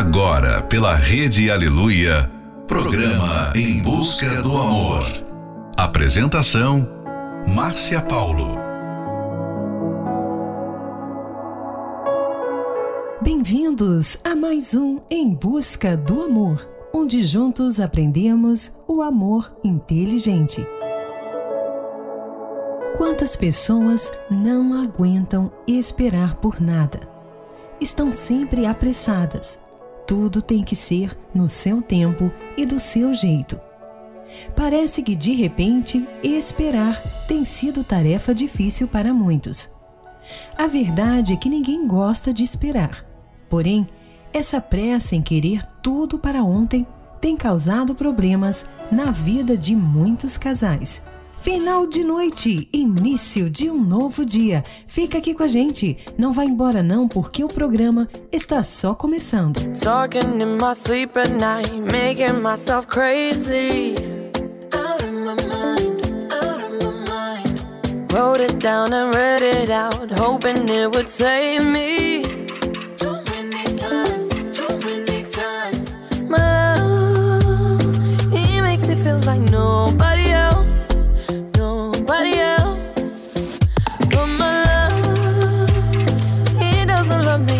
Agora, pela Rede Aleluia, programa Em Busca do Amor. Apresentação: Márcia Paulo. Bem-vindos a mais um Em Busca do Amor, onde juntos aprendemos o amor inteligente. Quantas pessoas não aguentam esperar por nada? Estão sempre apressadas. Tudo tem que ser no seu tempo e do seu jeito. Parece que de repente esperar tem sido tarefa difícil para muitos. A verdade é que ninguém gosta de esperar. Porém, essa pressa em querer tudo para ontem tem causado problemas na vida de muitos casais. Final de noite, início de um novo dia. Fica aqui com a gente. Não vá embora não, porque o programa está só começando. Talking in my sleep at night, making myself crazy. Out of my mind, out of my mind. Wrote it down and read it out, hoping it would save me. Too many times, too many times. My love, makes it feel like nobody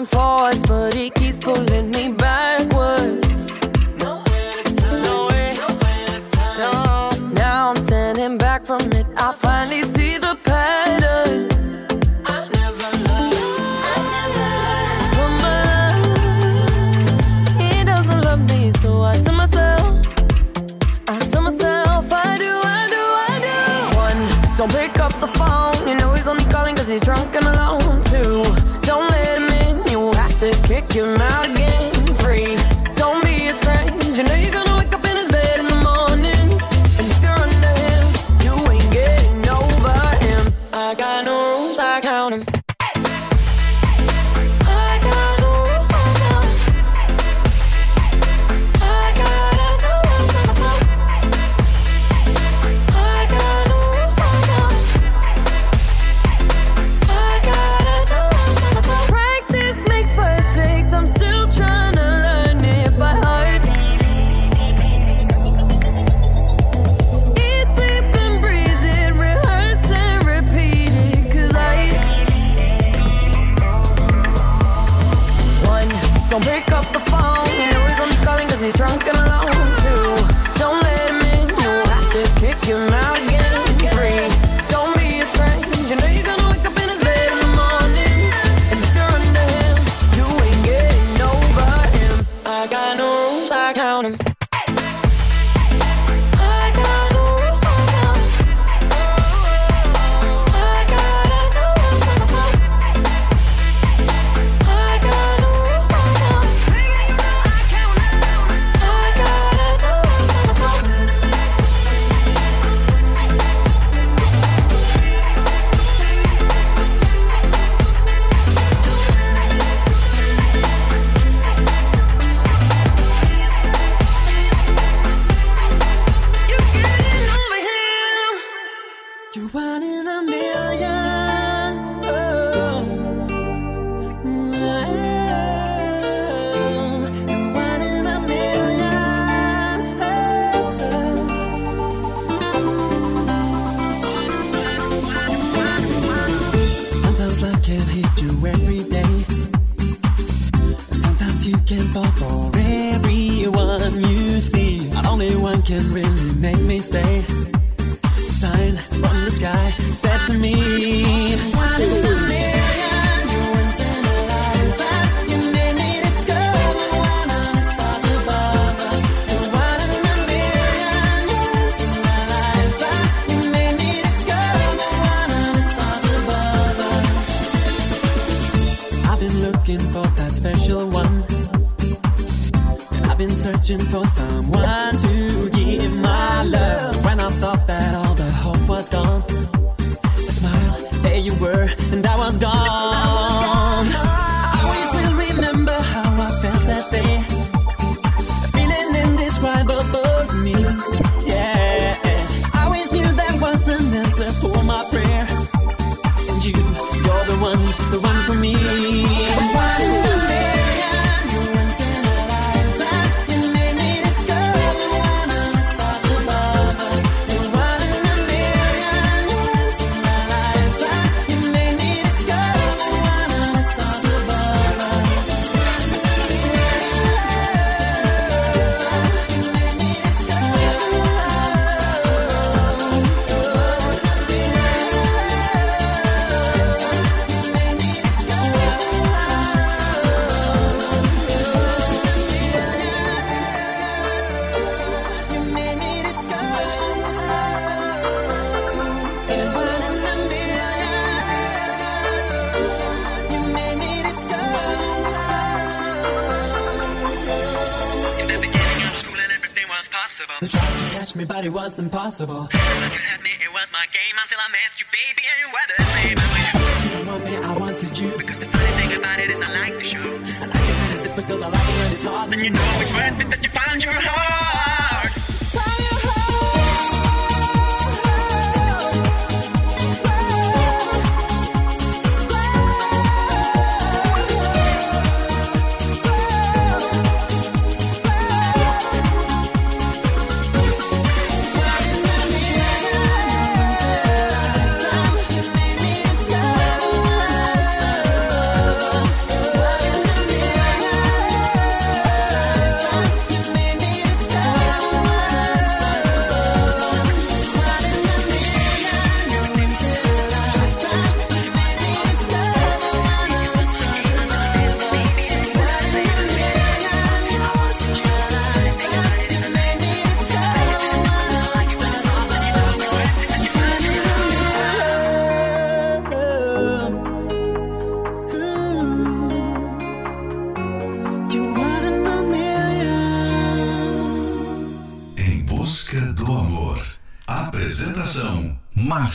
and forwards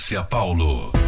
Márcia Paulo.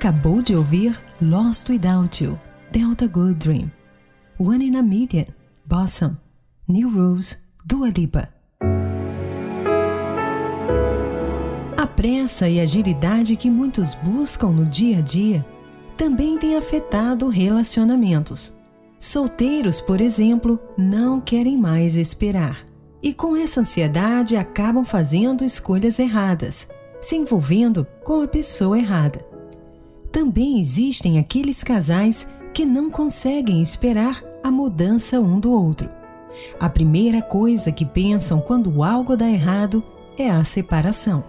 Acabou de ouvir Lost Without You, Delta Good Dream. One in a Million, Blossom, New Rules, Dua Lipa. A pressa e agilidade que muitos buscam no dia a dia também tem afetado relacionamentos. Solteiros, por exemplo, não querem mais esperar. E com essa ansiedade acabam fazendo escolhas erradas, se envolvendo com a pessoa errada. Também existem aqueles casais que não conseguem esperar a mudança um do outro. A primeira coisa que pensam quando algo dá errado é a separação.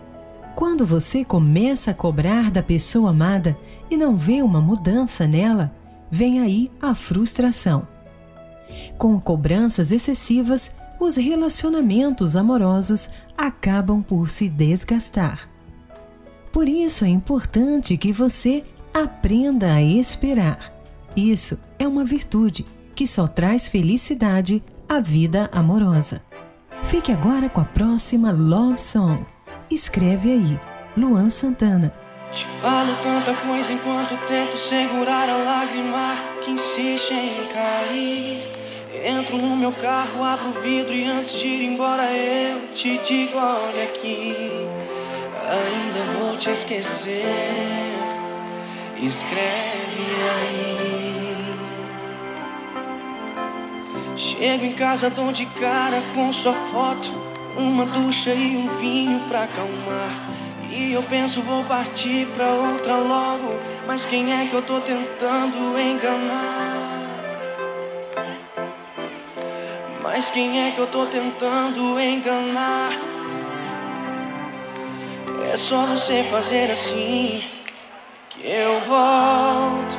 Quando você começa a cobrar da pessoa amada e não vê uma mudança nela, vem aí a frustração. Com cobranças excessivas, os relacionamentos amorosos acabam por se desgastar. Por isso é importante que você aprenda a esperar. Isso é uma virtude que só traz felicidade à vida amorosa. Fique agora com a próxima Love Song. Escreve aí, Luan Santana. Te falo tanta coisa enquanto tento segurar a lágrima que insiste em cair. Entro no meu carro, abro o vidro e antes de ir embora eu te digo: olha aqui, ainda vou te esquecer. Escreve aí. Chego em casa, dou de cara com sua foto, uma ducha e um vinho pra acalmar. E eu penso, vou partir pra outra logo. Mas quem é que eu tô tentando enganar? Mas quem é que eu tô tentando enganar? É só você fazer assim que eu volto.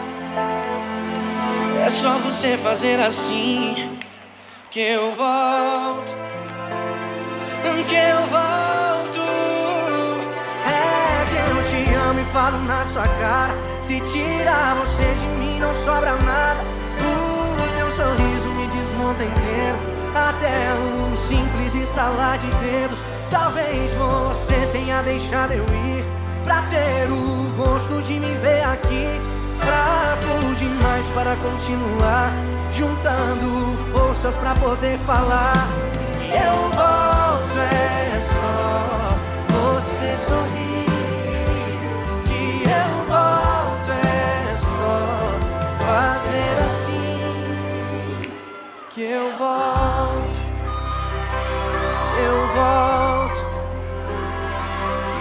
É só você fazer assim que eu volto. Que eu volto. É que eu te amo e falo na sua cara. Se tirar você de mim, não sobra nada. O teu sorriso me desmonta inteiro. Até um simples estalar de dedos. Talvez você tenha deixado eu ir. Pra ter o gosto de me ver aqui. Fraco demais para continuar. Juntando forças pra poder falar. Eu volto, é só você sorrir. Que eu volto, é só fazer assim. Que eu volto, volto,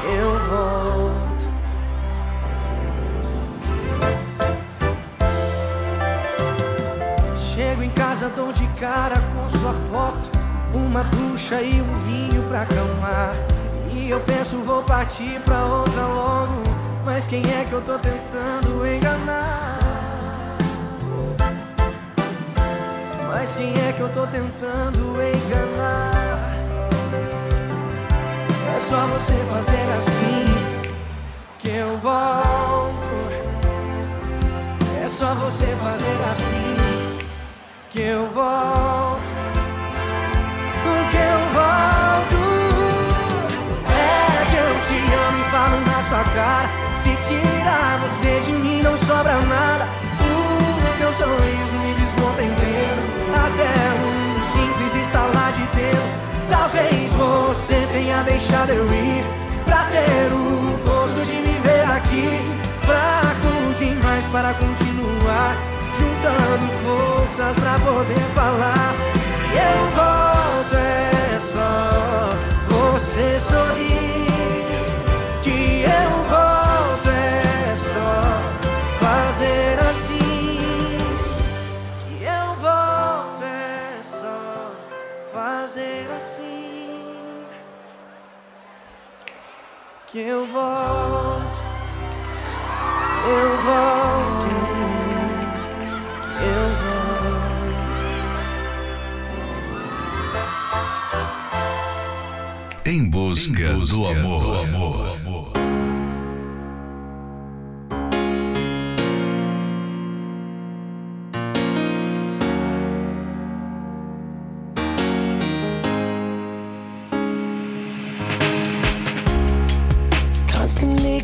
que eu volto. Chego em casa, dou de cara com sua foto. Uma ducha e um vinho pra acalmar. E eu penso, vou partir pra outra logo. Mas quem é que eu tô tentando enganar? Mas quem é que eu tô tentando enganar? Só você fazer assim que eu volto. É só você fazer assim que eu volto. Que eu volto. É que eu te amo e falo na sua cara. Se tirar você de mim, não sobra nada. O teu sorriso me desmonta inteiro. Até um simples estalar de Deus. Talvez você tenha deixado eu ir. Pra ter o gosto de me ver aqui. Fraco demais para continuar. Juntando forças pra poder falar. E eu volto, é só você sorrir. Fazer assim. Que eu volto, eu volto, eu volto. Em busca, do amor. Do amor.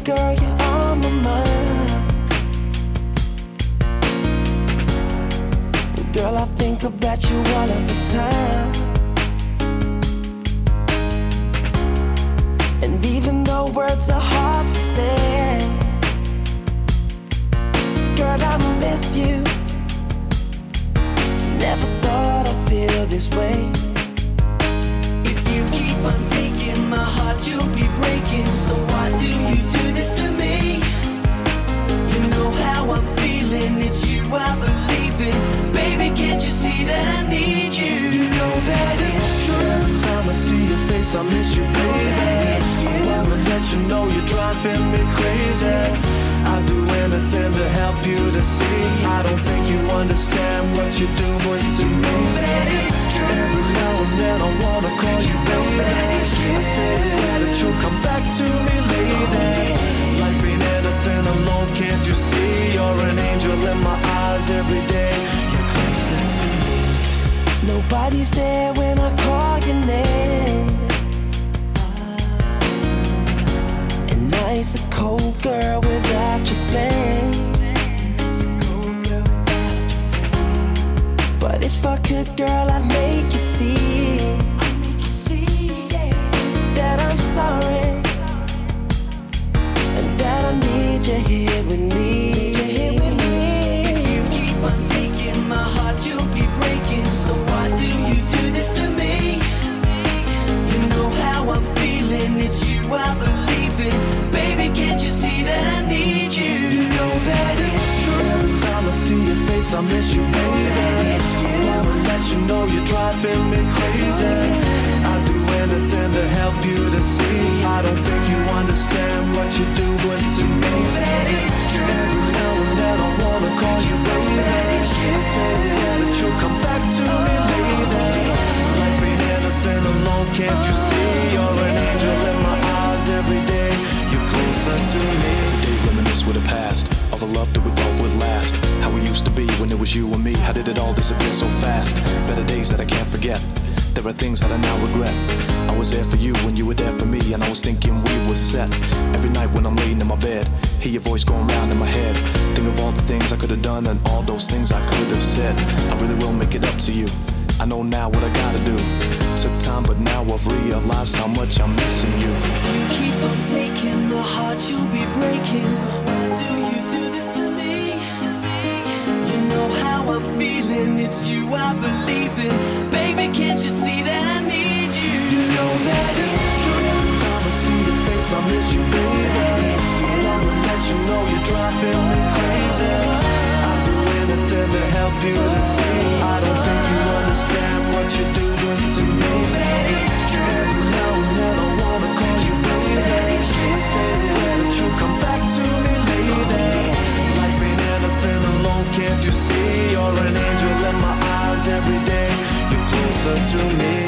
Girl, you're on my mind. Girl, I think about you all of the time. And even though words are hard to say, girl, I miss you. Never thought I'd feel this way. There when I call your name. And night's a cold girl without your flame. But if I could, girl, I'd make things that I now regret. I was there for you when you were there for me, and I was thinking we were set. Every night when I'm laying in my bed, hear your voice going round in my head. Think of all the things I could have done and all those things I could have said. I really will make it up to you. I know now what I gotta do. Took time, but now I've realized how much I'm missing you. You keep on taking my heart, you'll be breaking. I'm feeling, it's you I believe in. Baby, can't you see that I need you? You know that it's true. Every time I see your face, I miss you, baby. I wanna let you know you're driving me crazy. I'll do anything to help you to see. I don't think you understand what you're doing to me. Every now and then I wanna call you baby. I say that can't you see? You're an angel in my eyes every day. You're closer to me.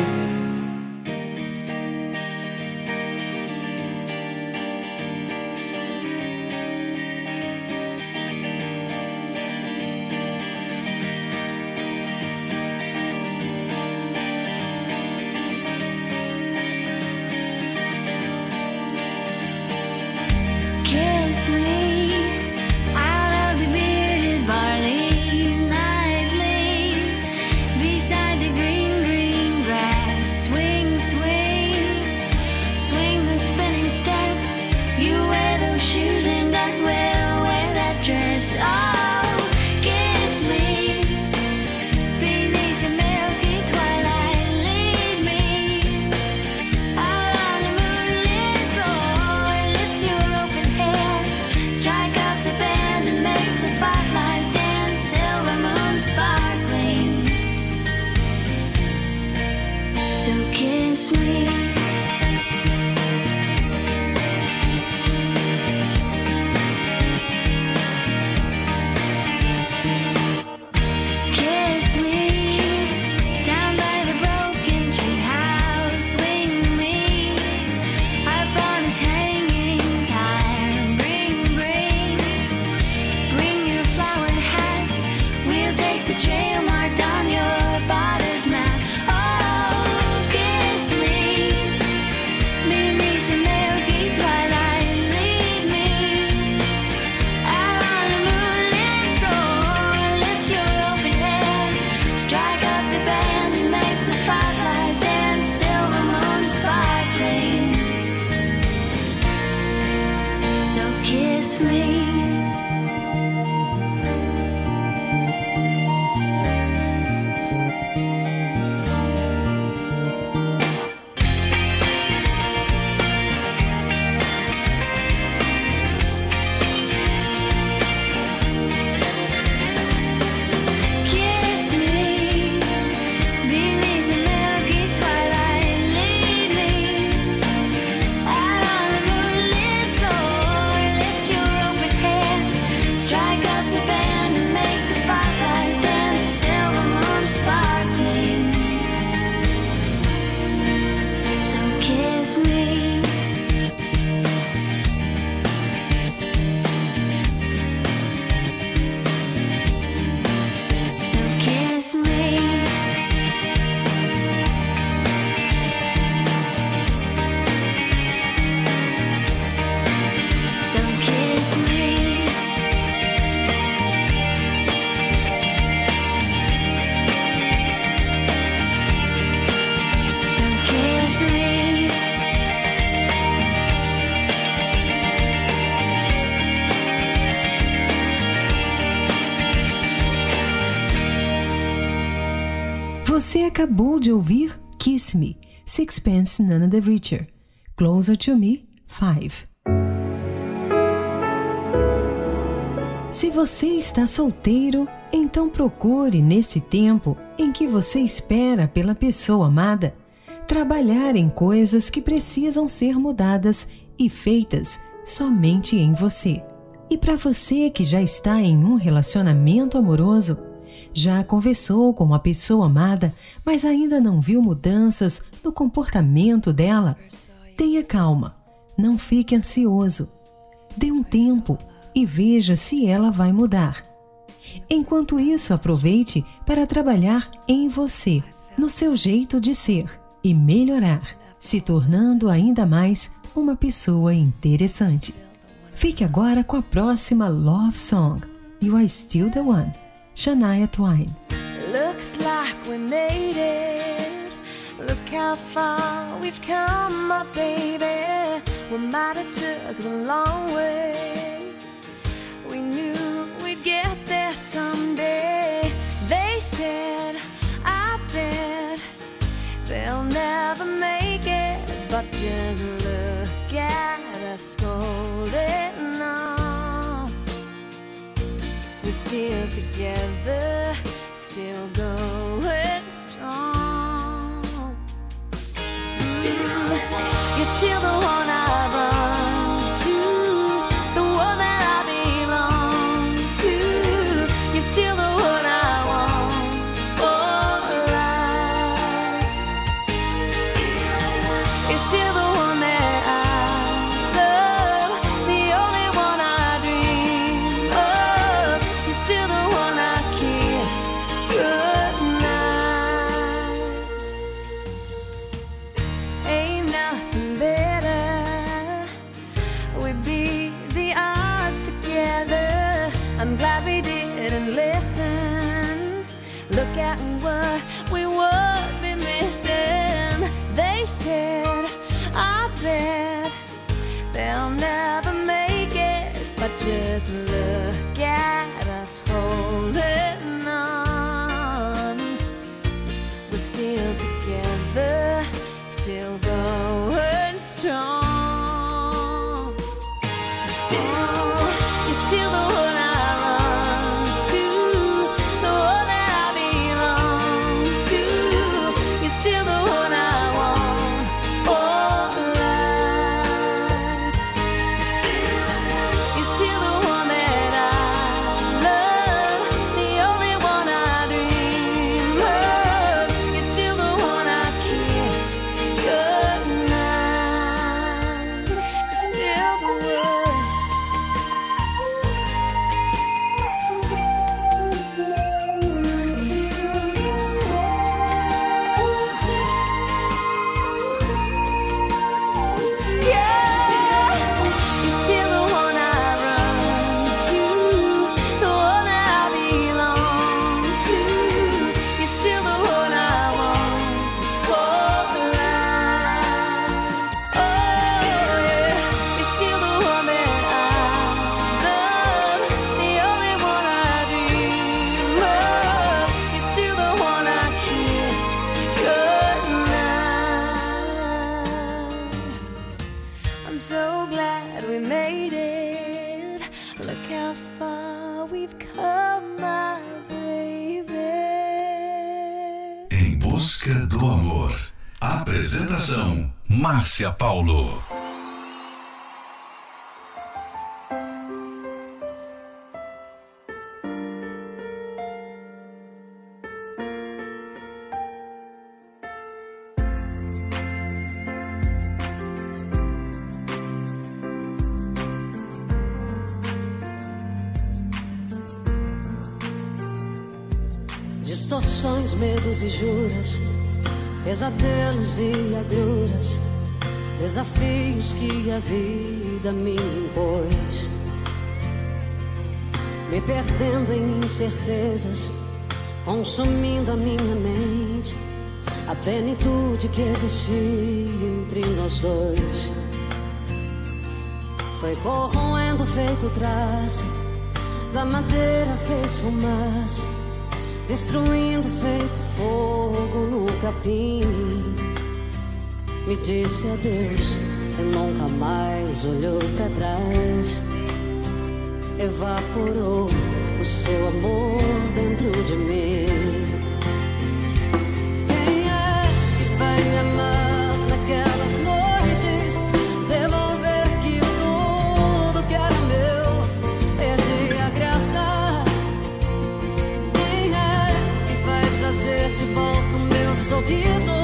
De ouvir Kiss Me, Sixpence None the Richer. Closer to Me, 5. Se você está solteiro, então procure, nesse tempo em que você espera pela pessoa amada, trabalhar em coisas que precisam ser mudadas e feitas somente em você. E para você que já está em um relacionamento amoroso, já conversou com a pessoa amada, mas ainda não viu mudanças no comportamento dela, tenha calma, não fique ansioso. Dê um tempo e veja se ela vai mudar. Enquanto isso, aproveite para trabalhar em você, no seu jeito de ser e melhorar, se tornando ainda mais uma pessoa interessante. Fique agora com a próxima Love Song, You Are Still the One, Shania Twain. Looks like we made it. Look how far we've come, my baby. We might have took the long way. We knew we'd get there someday. They said, I bet they'll never make it, but just look at us holding on. We're still together, still going strong. Still, you're still the one just love. Márcia Paulo. Distorções, medos e juras, pesadelos e agruras, desafios que a vida me impôs. Me perdendo em incertezas, consumindo a minha mente, a plenitude que existia entre nós dois. Foi corroendo feito traço, da madeira fez fumaça, destruindo feito fogo no capim. Me disse adeus e nunca mais olhou pra trás. Evaporou o seu amor dentro de mim. Quem é que vai me amar naquelas noites? Devolver que tudo que era meu, perdi a graça. Quem é que vai trazer de volta o meu sorriso?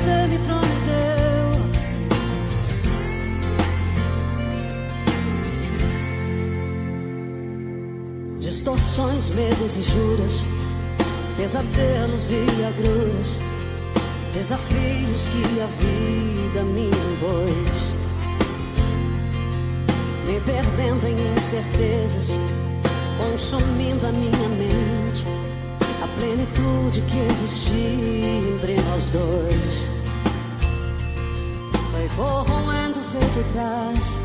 Você me prometeu. Distorções, medos e juras, pesadelos e agruras, desafios que a vida me impôs. Me perdendo em incertezas, consumindo a minha mente, plenitude que existia entre nós dois. Foi corroendo feito trás,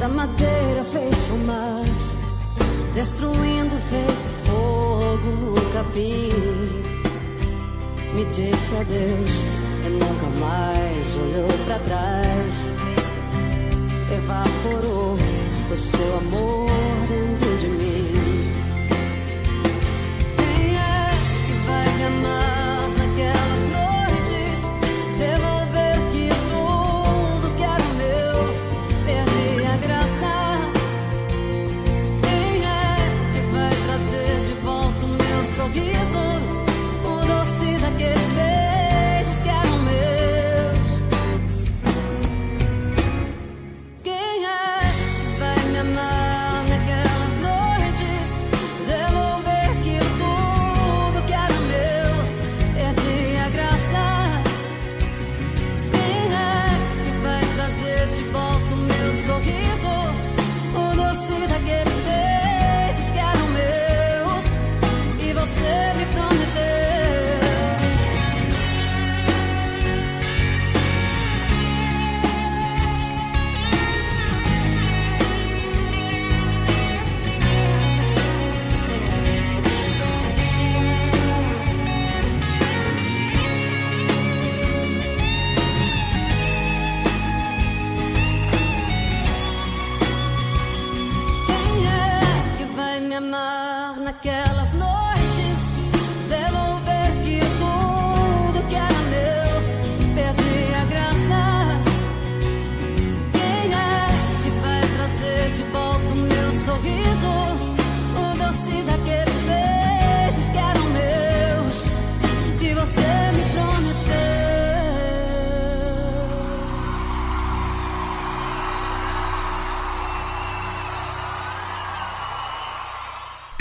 da madeira fez fumaça destruindo feito fogo no capim. Me disse adeus e nunca mais olhou pra trás. Evaporou o seu amor que vai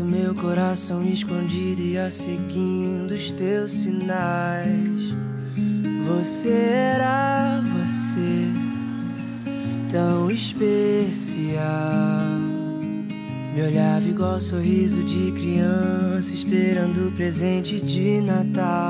Enquanto meu coração escondido ia seguindo os teus sinais. Você era você, tão especial. Me olhava igual sorriso de criança, esperando o presente de Natal.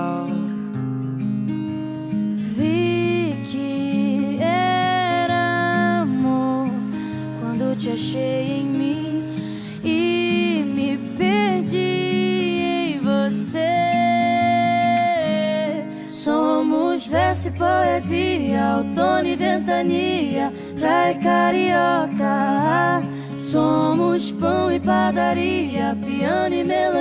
Padaria, piano e melodia,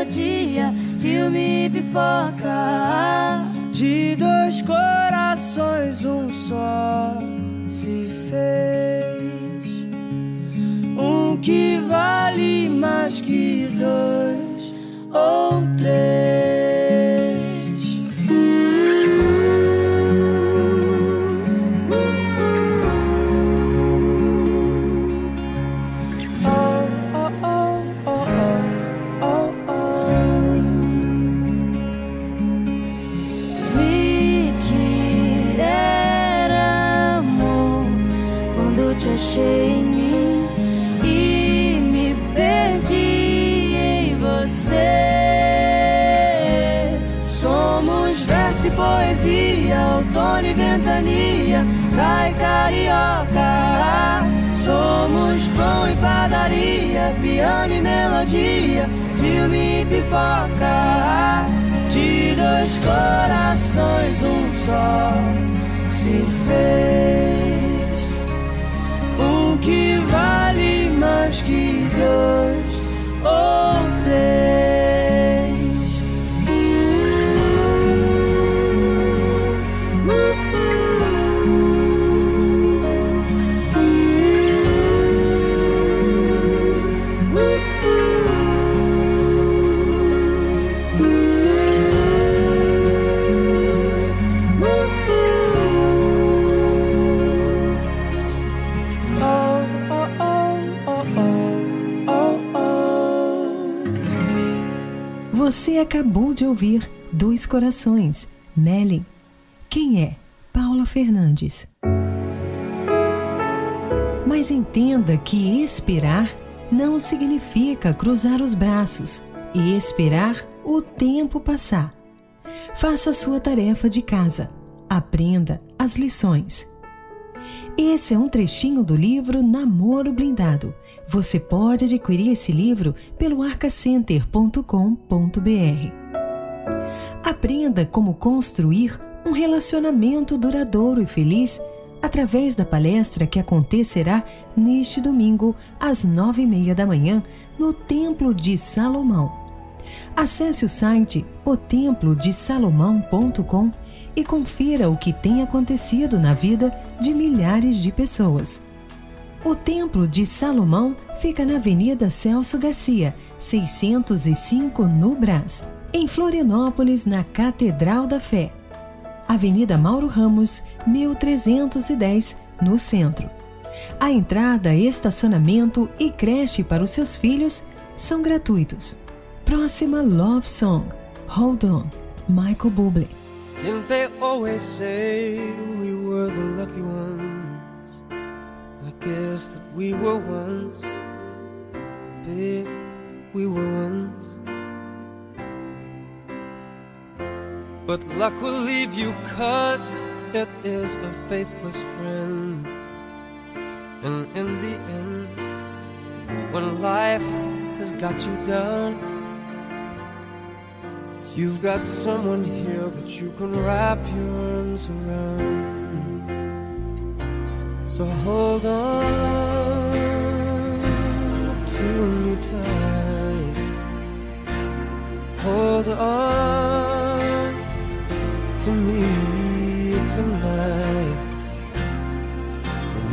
Corações, Melly. Quem é? Paula Fernandes. Mas entenda que esperar não significa cruzar os braços e esperar o tempo passar. Faça sua tarefa de casa. Aprenda as lições. Esse é um trechinho do livro Namoro Blindado. Você pode adquirir esse livro pelo arcacenter.com.br. Aprenda como construir um relacionamento duradouro e feliz através da palestra que acontecerá neste domingo às nove e meia da manhã no Templo de Salomão. Acesse o site otemplodesalomão.com e confira o que tem acontecido na vida de milhares de pessoas. O Templo de Salomão fica na Avenida Celso Garcia, 605 no Brás, em Florianópolis, na Catedral da Fé. Avenida Mauro Ramos, 1310, no centro. A entrada, estacionamento e creche para os seus filhos são gratuitos. Próxima Love Song, Hold On, Michael Bublé. Didn't they always say we were the lucky ones? I guess that we were once, babe, we were once. But luck will leave you cause it is a faithless friend. And in the end, when life has got you down, You've got someone here that you can wrap your arms around. So hold on to me tight. Hold on to me tonight.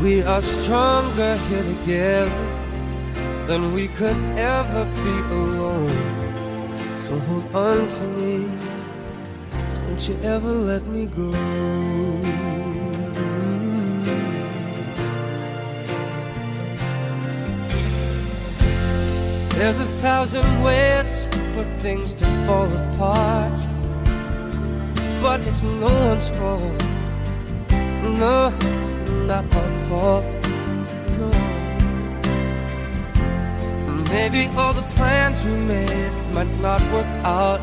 We are stronger here together than we could ever be alone. So hold on to me. Don't you ever let me go. There's a thousand ways for things to fall apart. But it's no one's fault. No, it's not our fault. No. Maybe all the plans we made might not work out.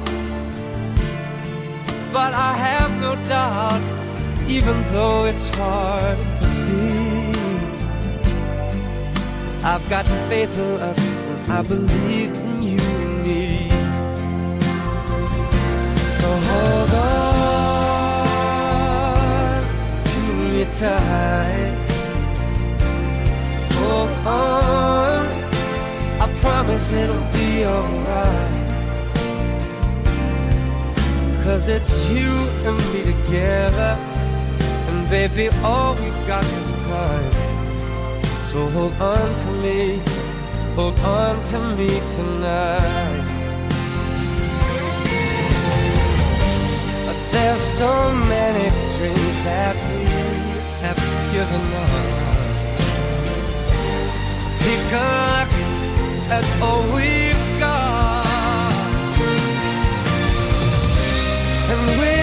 But I have no doubt, even though it's hard to see. I've got faith in us, and I believe in you and me. So tight. Hold on. I promise it'll be alright. Cause it's you and me together. And baby, all we've got is time. So hold on to me, hold on to me tonight. But there's so many dreams that given up. Take a all we've got. And with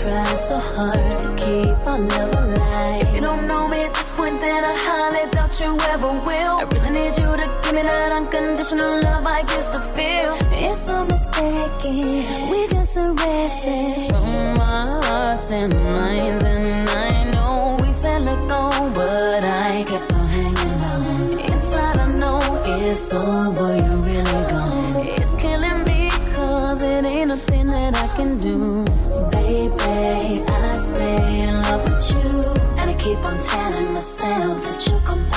Try so hard to keep our love alive. If you don't know me at this point, then I highly doubt you ever will. I really need you to give me that unconditional love I used to feel. It's so mistaken, we just erasing from our hearts and minds. And I know we said let go, but I kept on hanging on. Inside, I know it's over, you're really gone. It's killing me, cause it ain't nothing that I can do. Keep on telling myself that you'll come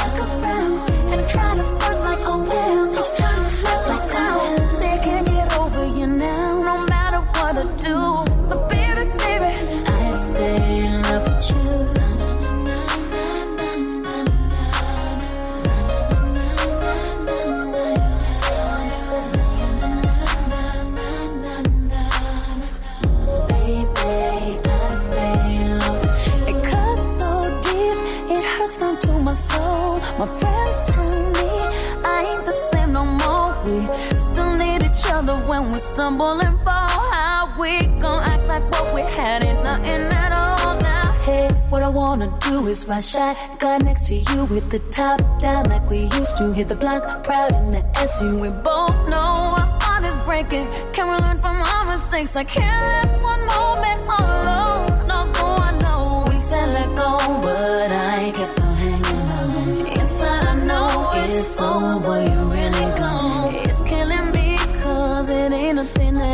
stumble and fall. How we gon' act like what we had ain't nothing at all now? Hey, what I wanna do is rush ride shotgun next to you with the top down like we used to. Hit the block proud in the SU. We both know our heart is breaking. Can we learn from our mistakes? I can't last one moment alone. No, I know we said let go, but I kept on hanging on. Inside, I know it's over. You really gone.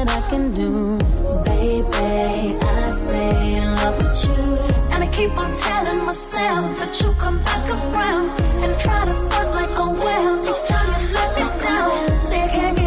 I can do. Baby, I stay in love with you. And I keep on telling myself that you come back around and try to fuck like a whale. Each time you let me down, say I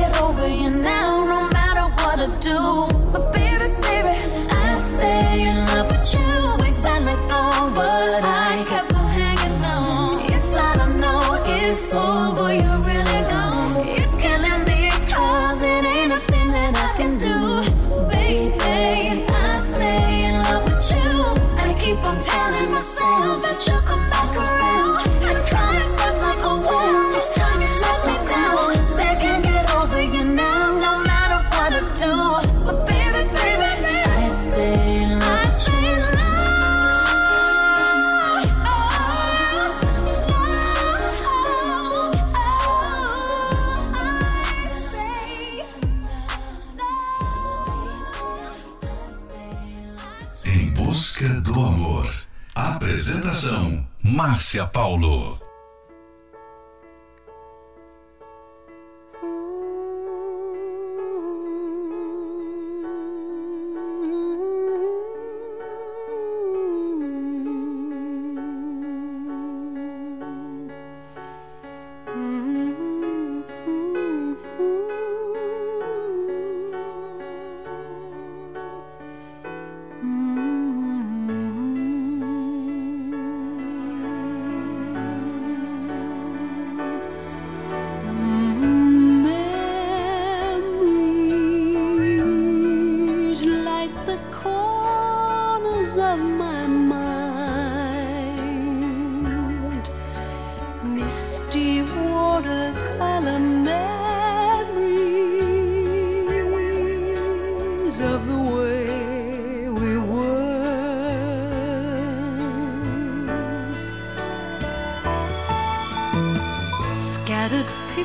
Márcia Paulo.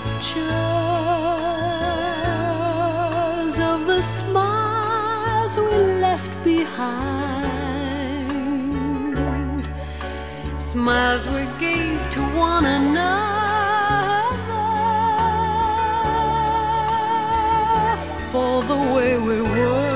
Pictures of the smiles we left behind, smiles we gave to one another for the way we were.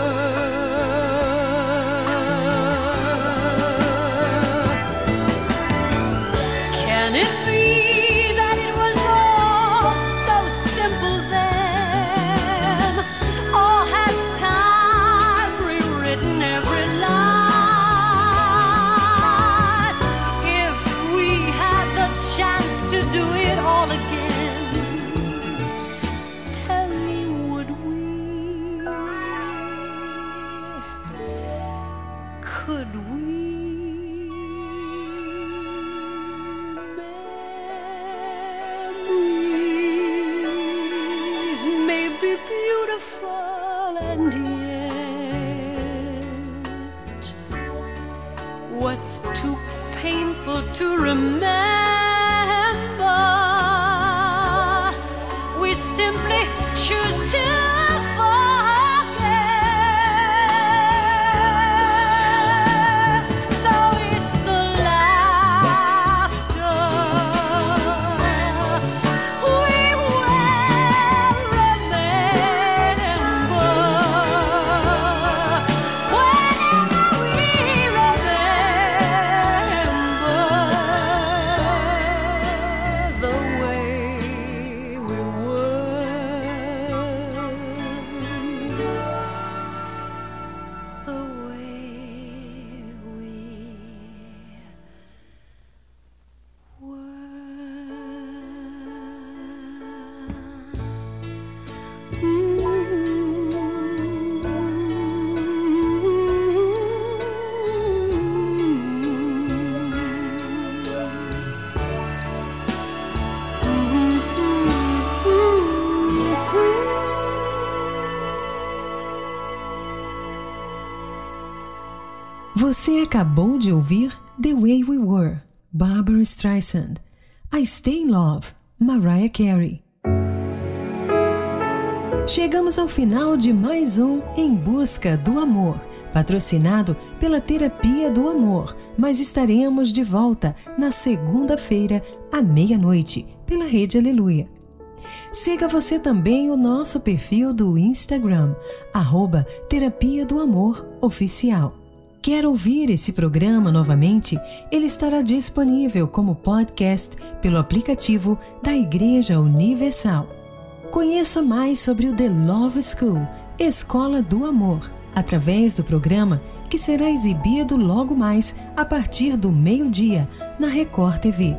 Você acabou de ouvir The Way We Were, Barbara Streisand. I Stay in Love, Mariah Carey. Chegamos ao final de mais um Em Busca do Amor, patrocinado pela Terapia do Amor, mas estaremos de volta na segunda-feira, à meia-noite, pela Rede Aleluia. Siga você também o nosso perfil do Instagram, arroba Terapia do Amor Oficial. Quer ouvir esse programa novamente? Ele estará disponível como podcast pelo aplicativo da Igreja Universal. Conheça mais sobre o The Love School, Escola do Amor, através do programa que será exibido logo mais a partir do meio-dia na Record TV.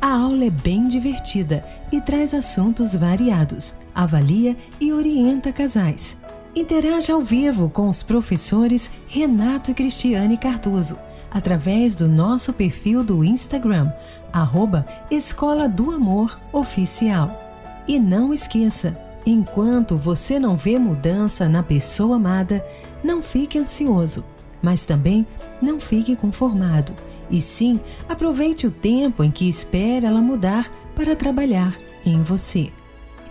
A aula é bem divertida e traz assuntos variados, avalia e orienta casais. Interaja ao vivo com os professores Renato e Cristiane Cardoso, através do nosso perfil do Instagram, arroba Escola do Amor Oficial. E não esqueça, enquanto você não vê mudança na pessoa amada, não fique ansioso, mas também não fique conformado. E sim, aproveite o tempo em que espera ela mudar para trabalhar em você.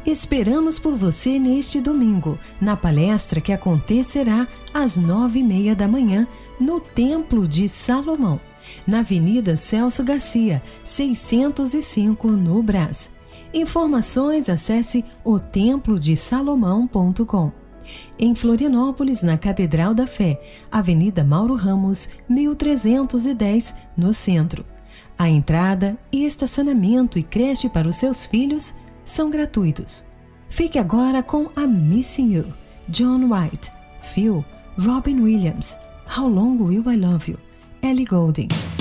Esperamos por você neste domingo, na palestra que acontecerá às nove e meia da manhã no Templo de Salomão, na Avenida Celso Garcia, 605, no Brás. Informações acesse otemplodesalomão.com. Em Florianópolis, na Catedral da Fé, Avenida Mauro Ramos, 1310, no centro. A entrada e estacionamento e creche para os seus filhos são gratuitos. Fique agora com a Missing You, John White, Phil, Robin Williams, How Long Will I Love You, Ellie Goulding.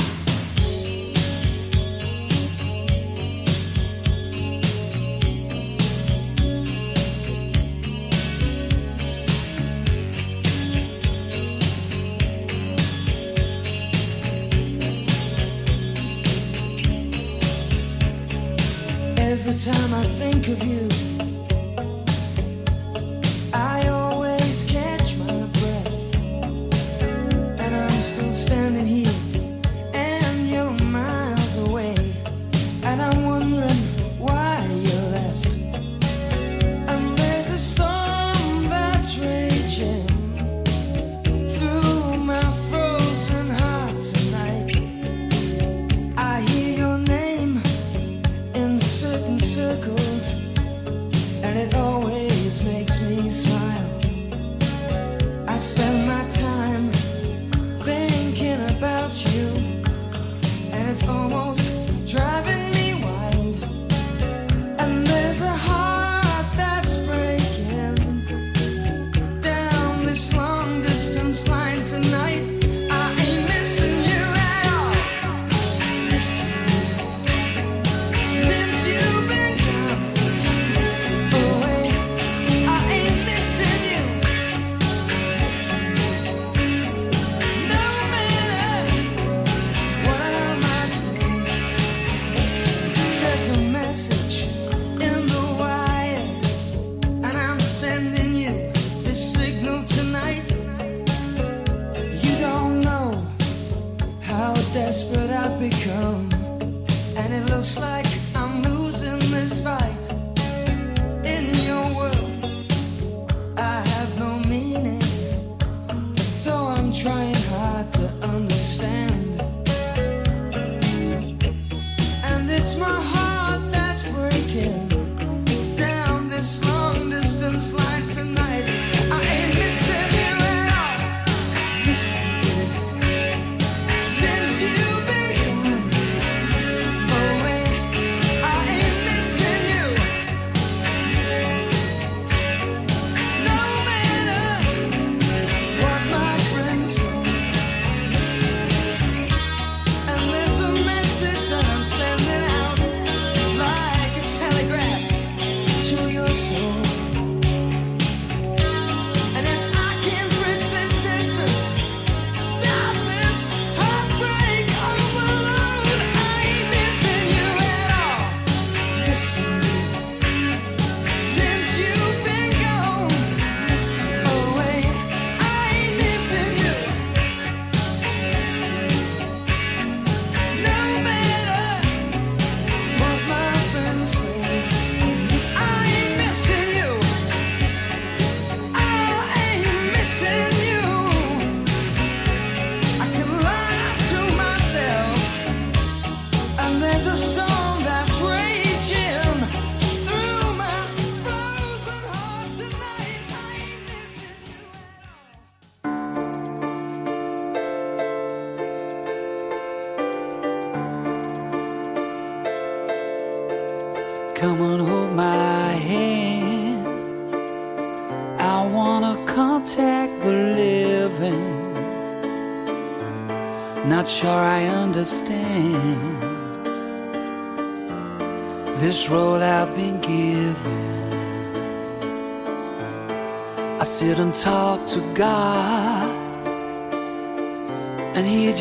Time I think of you, it's almost driving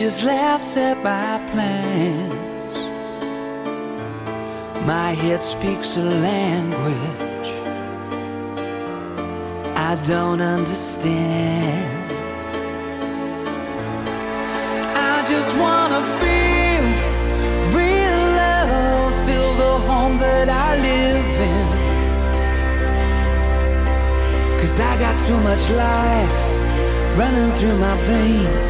just laughs at my plans. My head speaks a language I don't understand. I just wanna feel real love, feel the home that I live in. Cause I got too much life running through my veins,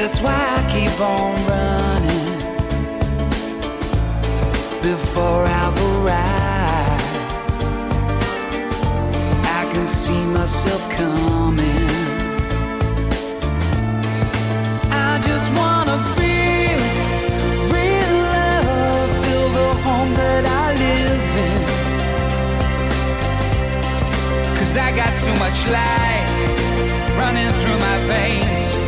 That's why I keep on running before I've arrived. I can see myself coming. I just wanna feel real love, feel the home that I live in. Cause I got too much life running through my veins,